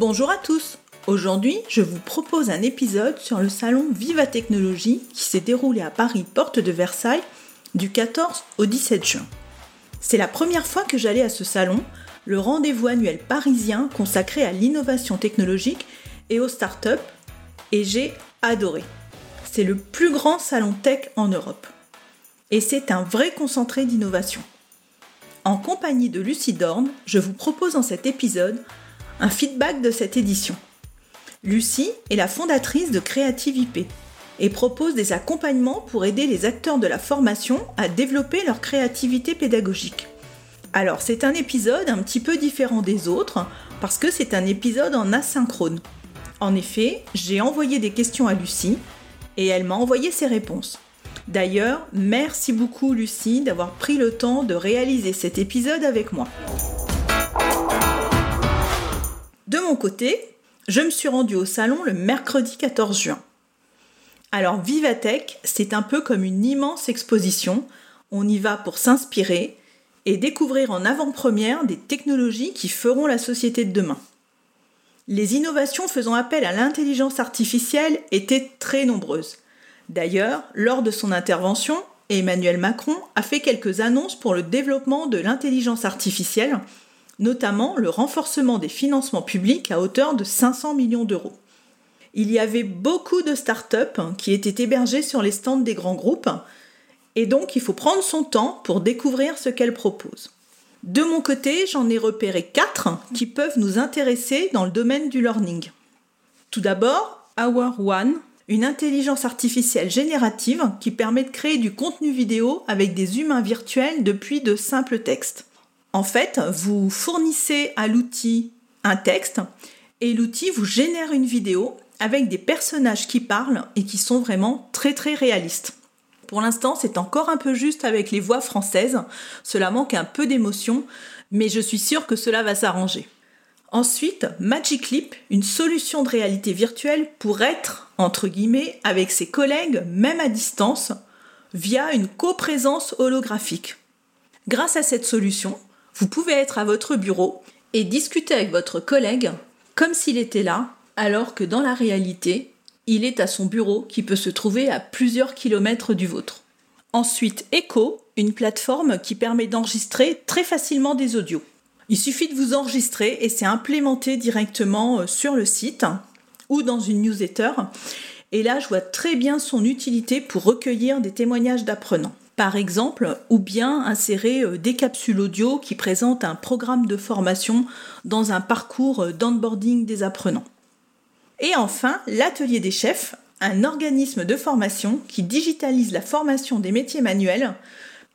Bonjour à tous Aujourd'hui, je vous propose un épisode sur le salon Viva Technologie qui s'est déroulé à Paris, porte de Versailles, du 14 au 17 juin. C'est la première fois que j'allais à ce salon, le rendez-vous annuel parisien consacré à l'innovation technologique et aux startups, et j'ai adoré. C'est le plus grand salon tech en Europe. Et c'est un vrai concentré d'innovation. En compagnie de Lucie Dorn, je vous propose dans cet épisode un feedback de cette édition. Lucie est la fondatrice de Creative IP et propose des accompagnements pour aider les acteurs de la formation à développer leur créativité pédagogique. Alors c'est un épisode un petit peu différent des autres parce que c'est un épisode en asynchrone. En effet, j'ai envoyé des questions à Lucie et elle m'a envoyé ses réponses. D'ailleurs, merci beaucoup Lucie d'avoir pris le temps de réaliser cet épisode avec moi. De mon côté, je me suis rendue au salon le mercredi 14 juin. Alors Vivatech, c'est un peu comme une immense exposition. On y va pour s'inspirer et découvrir en avant-première des technologies qui feront la société de demain. Les innovations faisant appel à l'intelligence artificielle étaient très nombreuses. D'ailleurs, lors de son intervention, Emmanuel Macron a fait quelques annonces pour le développement de l'intelligence artificielle notamment le renforcement des financements publics à hauteur de 500 millions d'euros. Il y avait beaucoup de start-up qui étaient hébergées sur les stands des grands groupes, et donc il faut prendre son temps pour découvrir ce qu'elles proposent. De mon côté, j'en ai repéré quatre qui peuvent nous intéresser dans le domaine du learning. Tout d'abord, Hour One, une intelligence artificielle générative qui permet de créer du contenu vidéo avec des humains virtuels depuis de simples textes. En fait, vous fournissez à l'outil un texte et l'outil vous génère une vidéo avec des personnages qui parlent et qui sont vraiment très très réalistes. Pour l'instant, c'est encore un peu juste avec les voix françaises, cela manque un peu d'émotion, mais je suis sûre que cela va s'arranger. Ensuite, Magic Leap, une solution de réalité virtuelle pour être, entre guillemets, avec ses collègues, même à distance, via une coprésence holographique. Grâce à cette solution, vous pouvez être à votre bureau et discuter avec votre collègue comme s'il était là, alors que dans la réalité, il est à son bureau qui peut se trouver à plusieurs kilomètres du vôtre. Ensuite, Echo, une plateforme qui permet d'enregistrer très facilement des audios. Il suffit de vous enregistrer et c'est implémenté directement euh, sur le site ou dans une newsletter. Et là, je vois très bien son utilité pour recueillir des témoignages d'apprenants par exemple, ou bien insérer euh, des capsules audio qui présentent un programme de formation dans un parcours euh, d'onboarding des apprenants. Et enfin, l'atelier des chefs, un organisme de formation qui digitalise la formation des métiers manuels.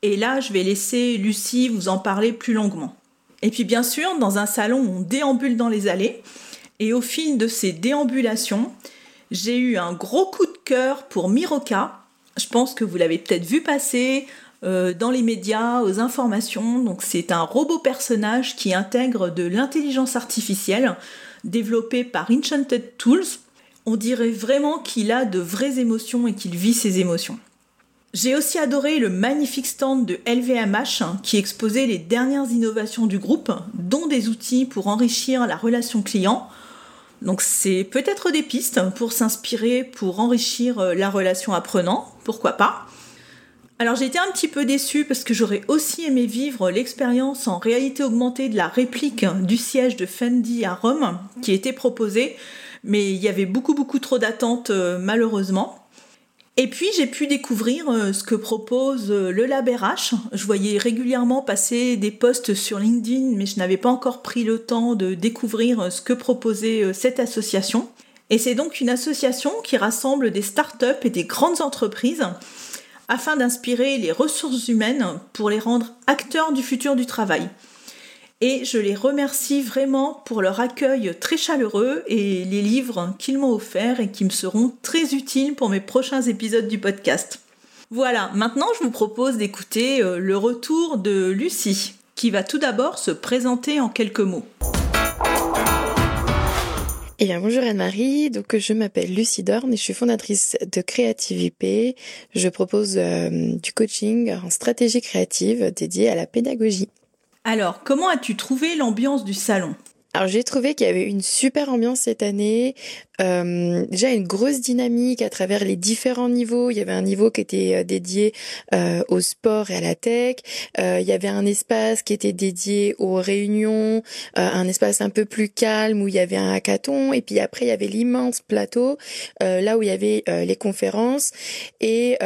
Et là, je vais laisser Lucie vous en parler plus longuement. Et puis bien sûr, dans un salon, on déambule dans les allées. Et au fil de ces déambulations, j'ai eu un gros coup de cœur pour Miroka, je pense que vous l'avez peut-être vu passer euh, dans les médias, aux informations. C'est un robot personnage qui intègre de l'intelligence artificielle développé par Enchanted Tools. On dirait vraiment qu'il a de vraies émotions et qu'il vit ses émotions. J'ai aussi adoré le magnifique stand de LVMH hein, qui exposait les dernières innovations du groupe, dont des outils pour enrichir la relation client donc c'est peut-être des pistes pour s'inspirer, pour enrichir euh, la relation apprenant, pourquoi pas? Alors j'ai été un petit peu déçue parce que j'aurais aussi aimé vivre l'expérience en réalité augmentée de la réplique du siège de Fendi à Rome qui était proposée, mais il y avait beaucoup beaucoup trop d'attentes euh, malheureusement. Et puis j'ai pu découvrir euh, ce que propose euh, le Lab RH. Je voyais régulièrement passer des posts sur LinkedIn, mais je n'avais pas encore pris le temps de découvrir euh, ce que proposait cette association. Et c'est donc une association qui rassemble des startups et des grandes entreprises afin d'inspirer les ressources humaines pour les rendre acteurs du futur du travail. Et je les remercie vraiment pour leur accueil très chaleureux et les livres qu'ils m'ont offerts et qui me seront très utiles pour mes prochains épisodes du podcast. Voilà, maintenant je vous propose d'écouter euh, le retour de Lucie, qui va tout d'abord se présenter en quelques mots. Eh bien, bonjour Anne-Marie. Donc, je m'appelle Lucie Dorn et je suis fondatrice de Creative IP. Je propose euh, du coaching en stratégie créative dédié à la pédagogie. Alors, comment as-tu trouvé l'ambiance du salon? Alors j'ai trouvé qu'il y avait une super ambiance cette année, euh, déjà une grosse dynamique à travers les différents niveaux. Il y avait un niveau qui était euh, dédié euh, au sport et à la tech. Euh, il y avait un espace qui était dédié aux réunions, un espace un peu plus calme où il y avait un hackathon. Et puis après il y avait l'immense plateau là où il y avait les conférences et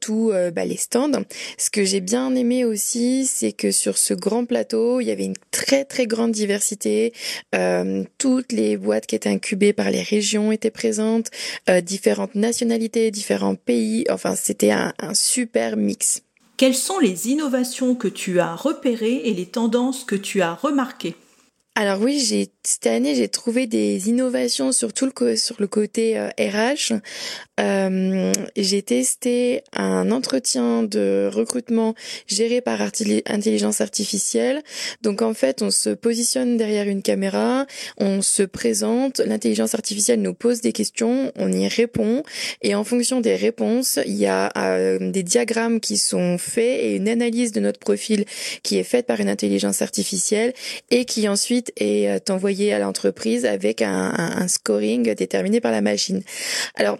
tous bah, les stands. Ce que j'ai bien aimé aussi, c'est que sur ce grand plateau, il y avait une très très grande diversité. Euh, toutes les boîtes qui étaient incubées par les régions étaient présentes, euh, différentes nationalités, différents pays. Enfin, c'était un, un super mix. Quelles sont les innovations que tu as repérées et les tendances que tu as remarquées? Alors oui, j'ai cette année j'ai trouvé des innovations sur tout le sur le côté RH. Euh, euh, j'ai testé un entretien de recrutement géré par intelligence artificielle. Donc en fait, on se positionne derrière une caméra, on se présente, l'intelligence artificielle nous pose des questions, on y répond et en fonction des réponses, il y a euh, des diagrammes qui sont faits et une analyse de notre profil qui est faite par une intelligence artificielle et qui ensuite est euh, envoyée à l'entreprise avec un, un scoring déterminé par la machine. Alors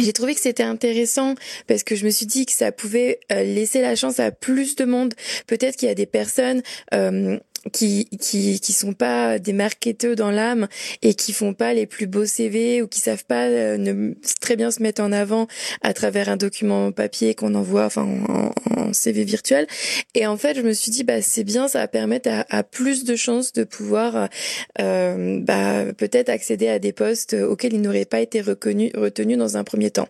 j'ai trouvé que c'était intéressant parce que je me suis dit que ça pouvait euh, laisser la chance à plus de monde. Peut-être qu'il y a des personnes euh, qui qui qui sont pas des marketeurs dans l'âme et qui font pas les plus beaux CV ou qui savent pas euh, ne, très bien se mettre en avant à travers un document papier qu'on envoie enfin en, en, CV virtuel. Et en fait je me suis dit bah c'est bien ça va permettre à, à plus de chances de pouvoir euh, bah peut-être accéder à des postes auxquels ils n'auraient pas été reconnus retenus dans un premier temps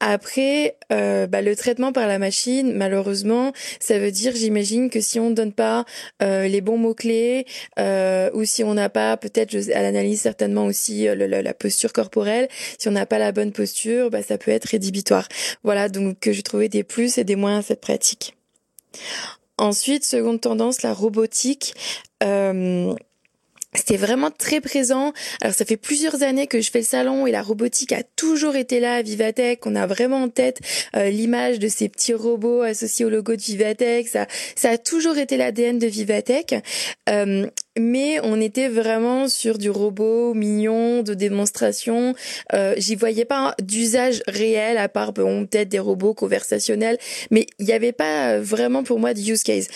après, euh, bah, le traitement par la machine, malheureusement, ça veut dire, j'imagine, que si on ne donne pas euh, les bons mots-clés, euh, ou si on n'a pas, peut-être, elle analyse certainement aussi euh, la posture corporelle, si on n'a pas la bonne posture, bah, ça peut être rédhibitoire. Voilà, donc je trouvais des plus et des moins à cette pratique. Ensuite, seconde tendance, la robotique. Euh, c'était vraiment très présent. Alors ça fait plusieurs années que je fais le salon et la robotique a toujours été là à Vivatech. On a vraiment en tête euh, l'image de ces petits robots associés au logo de Vivatech. Ça, ça a toujours été l'ADN de Vivatech. Euh, mais on était vraiment sur du robot mignon, de démonstration. Euh, J'y voyais pas d'usage réel à part bon, peut-être des robots conversationnels, mais il n'y avait pas vraiment pour moi de use case.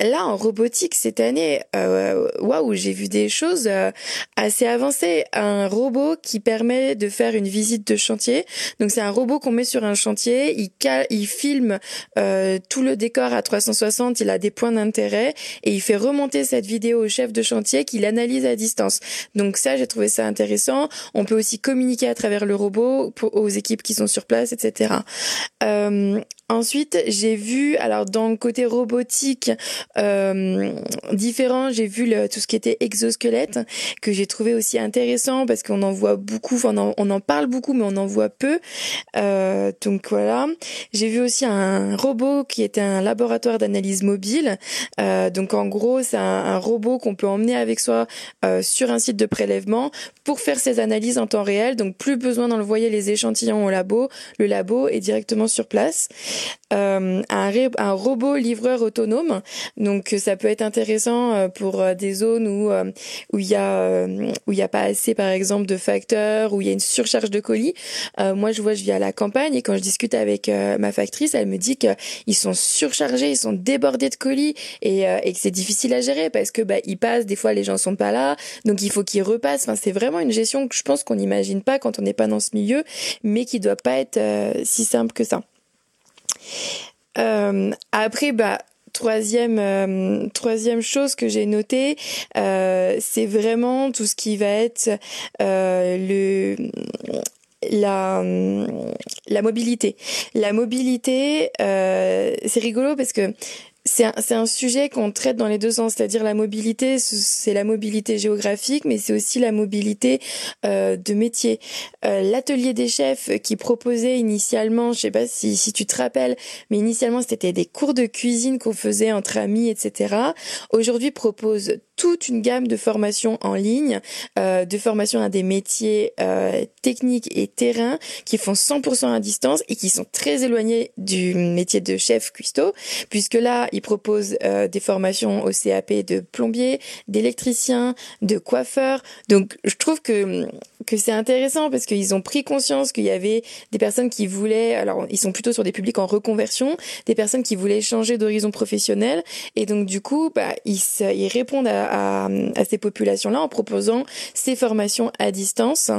Là, en robotique, cette année, euh, waouh, j'ai vu des choses euh, assez avancées. Un robot qui permet de faire une visite de chantier. Donc, c'est un robot qu'on met sur un chantier. Il, il filme euh, tout le décor à 360. Il a des points d'intérêt et il fait remonter cette vidéo au chef de chantier qui l'analyse à distance. Donc, ça, j'ai trouvé ça intéressant. On peut aussi communiquer à travers le robot aux équipes qui sont sur place, etc. Euh, Ensuite, j'ai vu, alors dans le côté robotique euh, différent, j'ai vu le, tout ce qui était exosquelette que j'ai trouvé aussi intéressant parce qu'on en voit beaucoup, enfin, on, en, on en parle beaucoup, mais on en voit peu. Euh, donc voilà. J'ai vu aussi un robot qui était un laboratoire d'analyse mobile. Euh, donc en gros, c'est un, un, robot qu'on peut emmener avec soi euh, sur un site de prélèvement pour faire ses analyses en temps réel. Donc plus besoin d'envoyer les échantillons au labo. Le labo est directement sur place euh, un, robot livreur autonome. Donc ça peut être intéressant euh, pour euh, des zones où euh, où il y a où il y a pas assez par exemple de facteurs, où il y a une surcharge de colis. moi je vois je vis à la campagne et quand je discute avec ma factrice, elle me dit qu'ils sont surchargés, ils sont débordés de colis et, et que c'est difficile à gérer parce que bah ils passent, des fois les gens sont pas là, donc il faut qu'ils repassent. Enfin c'est vraiment une gestion que je pense qu'on n'imagine pas quand on n'est pas dans ce milieu, mais qui doit pas être si simple que ça. Euh, après, bah, troisième euh, troisième chose que j'ai noté euh, c'est vraiment tout ce qui va être le la la mobilité. La mobilité c'est rigolo parce que c'est un, un, sujet qu'on traite dans les deux sens, c'est-à-dire la mobilité, c'est la mobilité géographique, mais c'est aussi la mobilité euh, de métier. Euh, L'atelier des chefs qui proposait initialement, je sais pas si, si tu te rappelles, mais initialement c'était des cours de cuisine qu'on faisait entre amis, etc. Aujourd'hui propose toute une gamme de formations en ligne, euh, de formations à des métiers euh, techniques et terrain qui font 100% à distance et qui sont très éloignés du métier de chef cuistot, puisque là, ils proposent euh, des formations au CAP de plombier, d'électricien, de coiffeur. Donc, je trouve que que c'est intéressant parce qu'ils ont pris conscience qu'il y avait des personnes qui voulaient, alors ils sont plutôt sur des publics en reconversion, des personnes qui voulaient changer d'horizon professionnel et donc du coup, bah, ils, ils répondent à, à, ces populations-là en proposant ces formations à distance.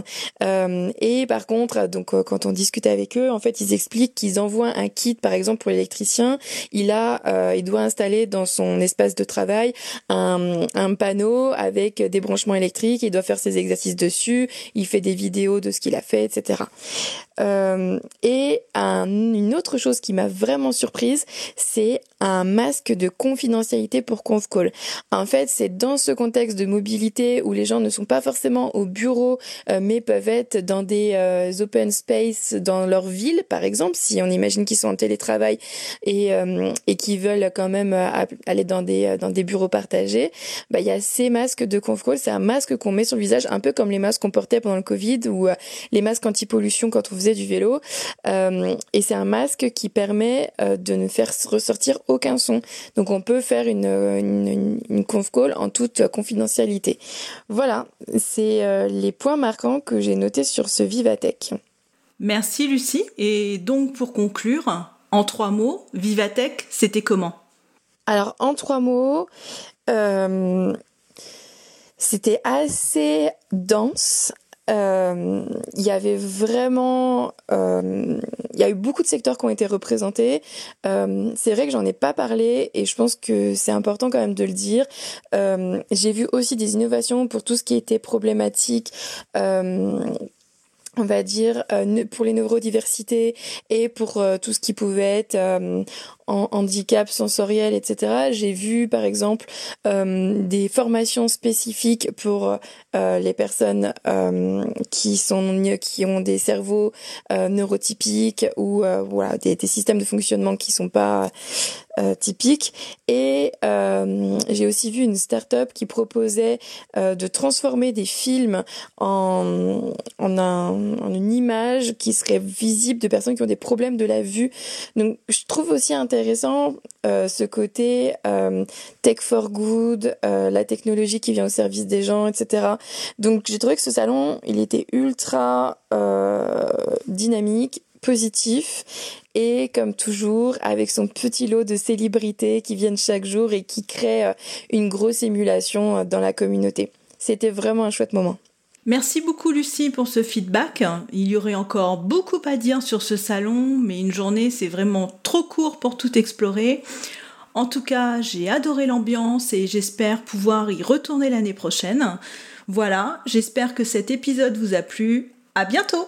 Euh, et par contre, donc euh, quand on discute avec eux, en fait, ils expliquent qu'ils envoient un kit, par exemple pour l'électricien, il a, il doit installer dans son espace de travail un, panneau avec des branchements électriques, il doit faire ses exercices dessus il fait des vidéos de ce qu'il a fait, etc. Euh, et un, une autre chose qui m'a vraiment surprise, c'est un masque de confidentialité pour ConfCall. En fait, c'est dans ce contexte de mobilité où les gens ne sont pas forcément au bureau, euh, mais peuvent être dans des euh, open space dans leur ville, par exemple, si on imagine qu'ils sont en télétravail et, euh, et qui veulent quand même aller dans des, dans des bureaux partagés, bah, il y a ces masques de ConfCall. C'est un masque qu'on met sur le visage, un peu comme les masques qu'on portait pendant le Covid ou les masques anti-pollution quand on faisait du vélo. Euh, et c'est un masque qui permet euh, de ne faire ressortir aucun son. Donc on peut faire une, une, une conf call en toute confidentialité. Voilà, c'est euh, les points marquants que j'ai notés sur ce Vivatech. Merci Lucie. Et donc pour conclure, en trois mots, Vivatech, c'était comment? Alors en trois mots, c'était assez dense, euh, il y avait vraiment, euh, il y a eu beaucoup de secteurs qui ont été représentés. Euh, c'est vrai que j'en ai pas parlé et je pense que c'est important quand même de le dire. J'ai vu aussi des innovations pour tout ce qui était problématique on va dire pour les neurodiversités et pour tout ce qui pouvait être en handicap sensoriel, etc. J'ai vu par exemple euh, des formations spécifiques pour euh, les personnes euh, qui sont qui ont des cerveaux neurotypiques ou voilà des, des, systèmes de fonctionnement qui sont pas typiques. Et j'ai aussi vu une start-up qui proposait de transformer des films en en, un, en une image qui serait visible de personnes qui ont des problèmes de la vue. Donc je trouve aussi intéressant intéressant euh, ce côté euh, tech for good, euh, la technologie qui vient au service des gens, etc. Donc j'ai trouvé que ce salon, il était ultra dynamique, positif et comme toujours avec son petit lot de célébrités qui viennent chaque jour et qui créent une grosse émulation dans la communauté. C'était vraiment un chouette moment. Merci beaucoup Lucie pour ce feedback. Il y aurait encore beaucoup à dire sur ce salon, mais une journée c'est vraiment trop court pour tout explorer. En tout cas, j'ai adoré l'ambiance et j'espère pouvoir y retourner l'année prochaine. Voilà, j'espère que cet épisode vous a plu. À bientôt